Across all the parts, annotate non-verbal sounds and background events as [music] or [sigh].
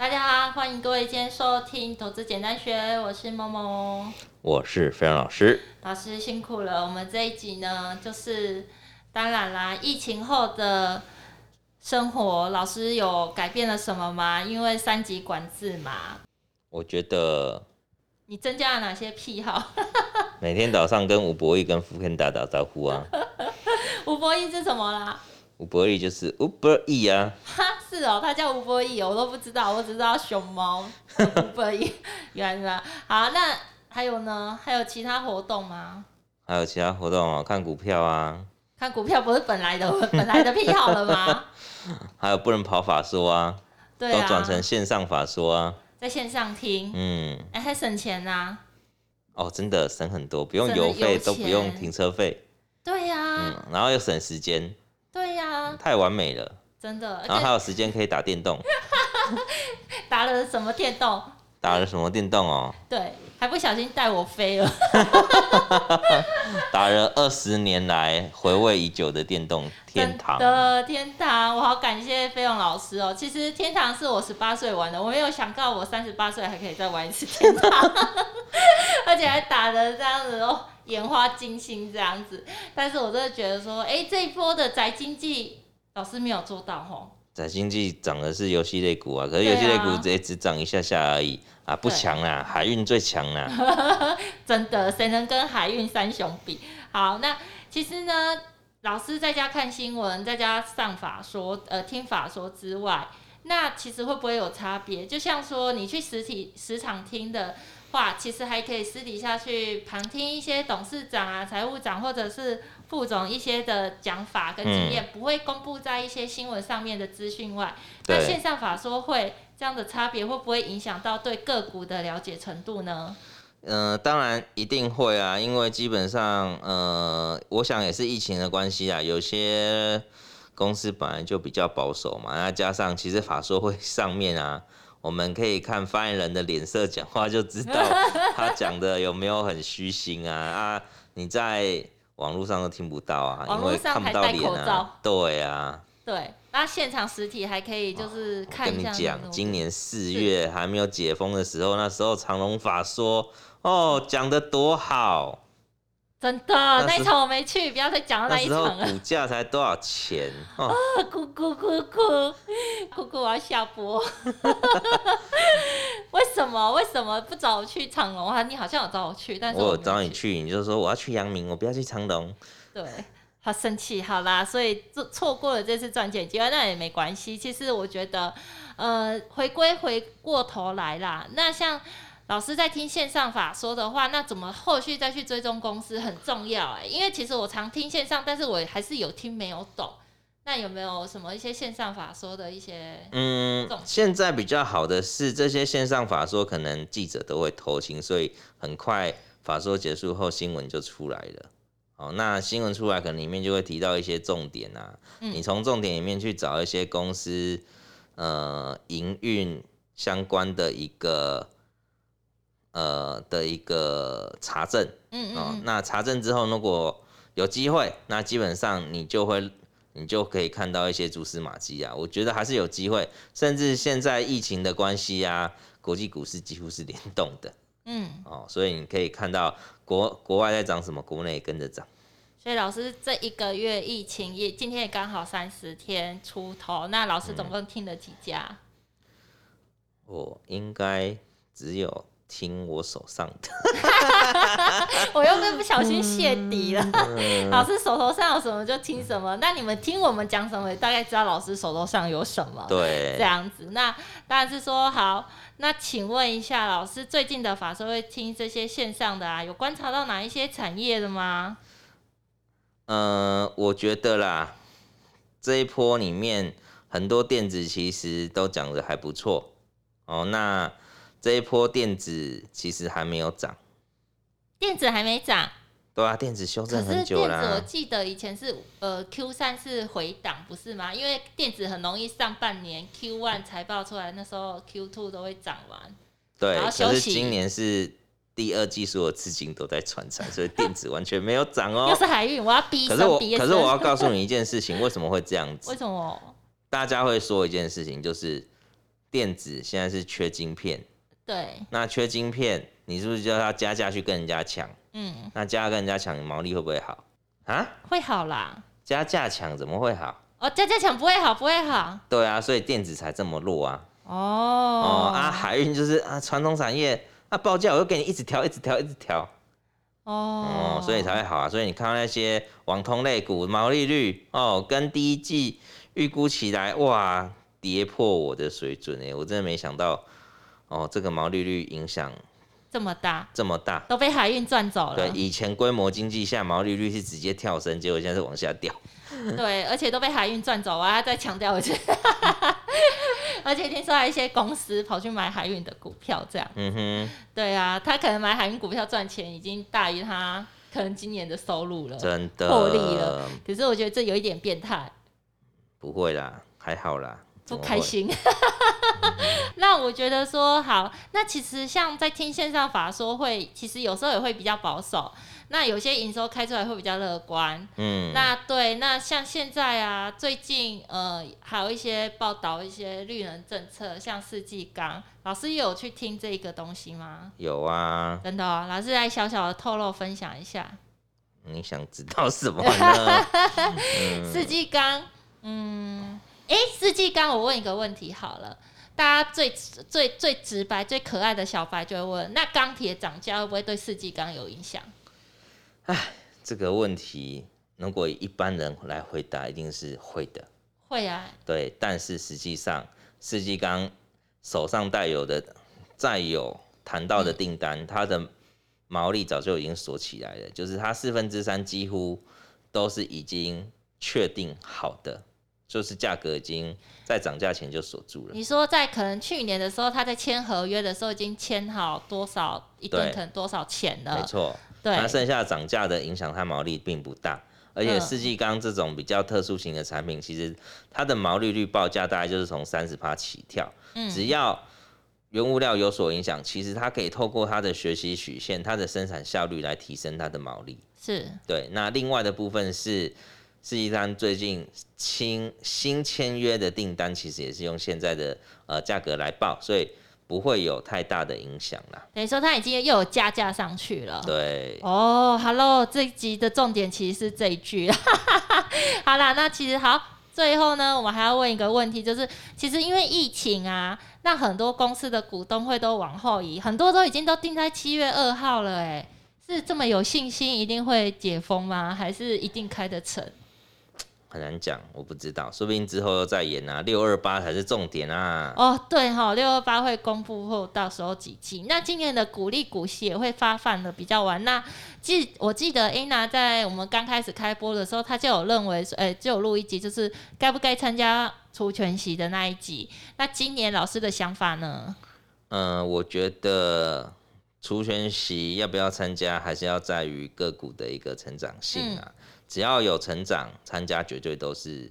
大家好，欢迎各位今天收听《投资简单学》，我是梦梦，我是飞扬老师。老师辛苦了，我们这一集呢，就是当然啦，疫情后的生活，老师有改变了什么吗？因为三级管制嘛。我觉得。你增加了哪些癖好？[laughs] 每天早上跟吴博义跟福肯打打招呼啊。吴博义是什么啦？吴伯义就是吴伯义啊。哈，是哦，他叫吴伯义，我都不知道，我只知道熊猫吴伯义。原来好，那还有呢？还有其他活动吗？还有其他活动啊？看股票啊。看股票不是本来的 [laughs] 本来的癖好了吗？[laughs] 还有不能跑法说啊，对啊，都转成线上法说啊。在线上听，嗯，哎、欸，还省钱呐、啊！哦，真的省很多，不用油费，都不用停车费。对呀、啊，嗯，然后又省时间。太完美了，真的。然后还有时间可以打电动。[laughs] 打了什么电动？打了什么电动哦？对，还不小心带我飞了。[laughs] 打了二十年来回味已久的电动天堂的天堂，我好感谢飞勇老师哦。其实天堂是我十八岁玩的，我没有想到我三十八岁还可以再玩一次天堂，[laughs] 而且还打得这样子哦，眼花金星这样子。但是我真的觉得说，哎、欸，这一波的宅经济老师没有做到吼。宅经济涨的是游戏类股啊，可是游戏类股只只涨一下下而已啊，不强啊，海运最强啊，[laughs] 真的，谁能跟海运三雄比？好，那其实呢，老师在家看新闻，在家上法说，呃，听法说之外，那其实会不会有差别？就像说你去实体市场听的话，其实还可以私底下去旁听一些董事长啊、财务长或者是。副总一些的讲法跟经验不会公布在一些新闻上面的资讯外，那线上法说会这样的差别会不会影响到对个股的了解程度呢？呃，当然一定会啊，因为基本上，呃，我想也是疫情的关系啊，有些公司本来就比较保守嘛，那加上其实法说会上面啊，我们可以看发言人的脸色讲话就知道他讲的有没有很虚心啊 [laughs] 啊，你在。网络上都听不到啊，因为看不到脸啊。对啊。对，那现场实体还可以，就是看一下。跟你讲，今年四月还没有解封的时候，那时候长隆法说，哦，讲的多好。真的，那一场我没去，不要再讲到那一场了。股价才多少钱？哦、啊，哭哭哭哭哭哭，我要下播。[laughs] 为什么？为什么不找我去长隆啊？你好像有找我去，但是我，我有找你去，你就说我要去阳明，我不要去长隆。对，好生气。好啦，所以错错过了这次赚钱机会，那也没关系。其实我觉得，呃，回归回过头来啦，那像。老师在听线上法说的话，那怎么后续再去追踪公司很重要哎，因为其实我常听线上，但是我还是有听没有懂。那有没有什么一些线上法说的一些？嗯，现在比较好的是这些线上法说，可能记者都会偷听，所以很快法说结束后新闻就出来了。哦，那新闻出来可能里面就会提到一些重点啊，嗯、你从重点里面去找一些公司呃营运相关的一个。呃的一个查证，嗯，嗯，嗯哦，那查证之后，如果有机会，那基本上你就会，你就可以看到一些蛛丝马迹啊。我觉得还是有机会，甚至现在疫情的关系啊，国际股市几乎是联动的，嗯，哦，所以你可以看到国国外在涨什么，国内也跟着涨。所以老师这一个月疫情也今天也刚好三十天出头，那老师总共听了几家？我应该只有。听我手上的，[laughs] 我又被不小心泄底了。[laughs] 老师手头上有什么就听什么，那你们听我们讲什么，大概知道老师手头上有什么。对，这样子。那当然是说好。那请问一下，老师最近的法说会听这些线上的啊，有观察到哪一些产业的吗？呃，我觉得啦，这一波里面很多电子其实都讲的还不错哦。那这一波电子其实还没有涨，电子还没涨，对啊，电子修正很久了。我记得以前是呃 Q 三是回档不是吗？因为电子很容易上半年 Q one 财报出来，那时候 Q two 都会涨完。对，可是今年是第二季所有资金都在传产，所以 [laughs] 电子完全没有涨哦。又是海运，我要逼。可是我可是我要告诉你一件事情，为什么会这样子？[laughs] 为什么？大家会说一件事情，就是。电子现在是缺晶片，对，那缺晶片，你是不是就要加价去跟人家抢？嗯，那加价跟人家抢，你毛利会不会好啊？会好啦，加价抢怎么会好？哦，加价抢不会好，不会好。对啊，所以电子才这么弱啊。哦哦啊，海运就是啊，传统产业，那报价我又给你一直调，一直调，一直调。哦，哦，所以才会好啊。所以你看到那些网通类股毛利率哦，跟第一季预估起来，哇，跌破我的水准哎，我真的没想到哦，这个毛利率影响这么大，这么大，都被海运赚走了。对，以前规模经济下毛利率是直接跳升，结果现在是往下掉。[laughs] 对，而且都被海运赚走啊！再强调一次，[laughs] 而且听说还有一些公司跑去买海运的股票，这样。嗯哼。对啊，他可能买海运股票赚钱已经大于他可能今年的收入了，真的获利了。可是我觉得这有一点变态。不会啦，还好啦。不开心。[laughs] 那我觉得说好，那其实像在听线上法说会，其实有时候也会比较保守。那有些营收开出来会比较乐观，嗯，那对，那像现在啊，最近呃还有一些报道一些绿能政策，像世纪钢，老师有去听这个东西吗？有啊，真的哦，老师来小小的透露分享一下。你想知道什么呢？[laughs] 世纪钢，嗯，哎，四季钢，我问一个问题好了，大家最最最直白、最可爱的小白就会问，那钢铁涨价会不会对四季钢有影响？哎，这个问题如果一般人来回答，一定是会的。会啊。对，但是实际上，四季钢手上带有的、再有谈到的订单，嗯、它的毛利早就已经锁起来了，就是它四分之三几乎都是已经确定好的，就是价格已经在涨价前就锁住了。你说在可能去年的时候，他在签合约的时候已经签好多少一吨可能多少钱了？没错。对，那剩下涨价的影响，它毛利并不大，而且世纪钢这种比较特殊型的产品，其实它的毛利率报价大概就是从三十趴起跳。嗯，只要原物料有所影响，其实它可以透过它的学习曲线、它的生产效率来提升它的毛利。是，对。那另外的部分是世纪钢最近新新签约的订单，其实也是用现在的呃价格来报，所以。不会有太大的影响啦。等于说它已经又有加价上去了。对。哦，Hello，这一集的重点其实是这一句。[laughs] 好啦，那其实好，最后呢，我们还要问一个问题，就是其实因为疫情啊，那很多公司的股东会都往后移，很多都已经都定在七月二号了，哎，是这么有信心一定会解封吗？还是一定开得成？很难讲，我不知道，说不定之后又再演啊，六二八才是重点啊。哦，对哈、哦，六二八会公布后，到时候几期？那今年的股利股息也会发放的比较晚。那记我记得 Anna 在我们刚开始开播的时候，他就有认为，哎、欸，就有录一集，就是该不该参加除权息的那一集。那今年老师的想法呢？嗯、呃，我觉得除权息要不要参加，还是要在于个股的一个成长性啊。嗯只要有成长，参加绝对都是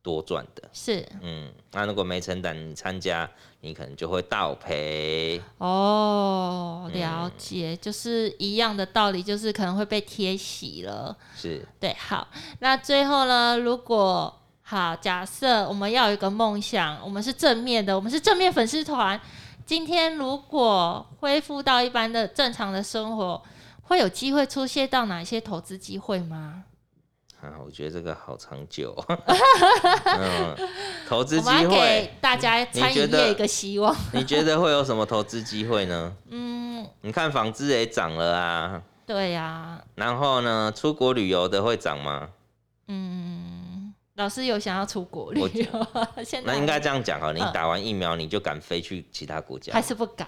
多赚的。是，嗯，那如果没成长，你参加，你可能就会倒赔。哦，了解，嗯，就是一样的道理，就是可能会被贴息了。是，对，好，那最后呢，如果好，假设我们要有一个梦想，我们是正面的，我们是正面粉丝团，今天如果恢复到一般的正常的生活，会有机会出现到哪些投资机会吗？啊，我觉得这个好长久。[laughs] 嗯，投资机会，给大家餐饮业一个希望。你觉得会有什么投资机会呢？嗯，你看纺织也涨了啊。对呀、啊。然后呢，出国旅游的会涨吗？嗯，老师有想要出国旅游？那应该这样讲哈，你打完疫苗你就敢飞去其他国家？还是不敢？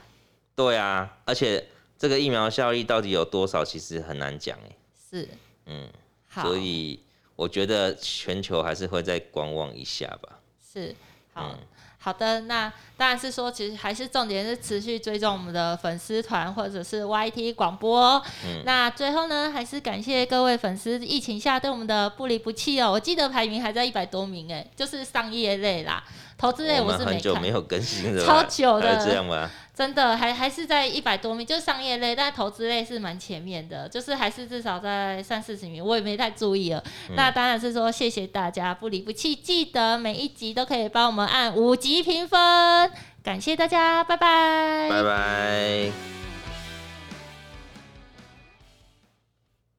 对啊，而且这个疫苗效力到底有多少，其实很难讲哎。是。嗯，好。所以。我觉得全球还是会再观望一下吧。是，好、嗯、好的，那当然是说，其实还是重点是持续追踪我们的粉丝团或者是 YT 广播。嗯，那最后呢，还是感谢各位粉丝疫情下对我们的不离不弃哦。我记得排名还在一百多名，哎，就是商业类啦，投资类我是没看。很久没有更新了，超久的，这样吗？真的还还是在一百多名，就是商业类，但投资类是蛮前面的，就是还是至少在三四十名，我也没太注意了。嗯、那当然是说谢谢大家不离不弃，记得每一集都可以帮我们按五级一评分。感谢大家拜拜。拜拜。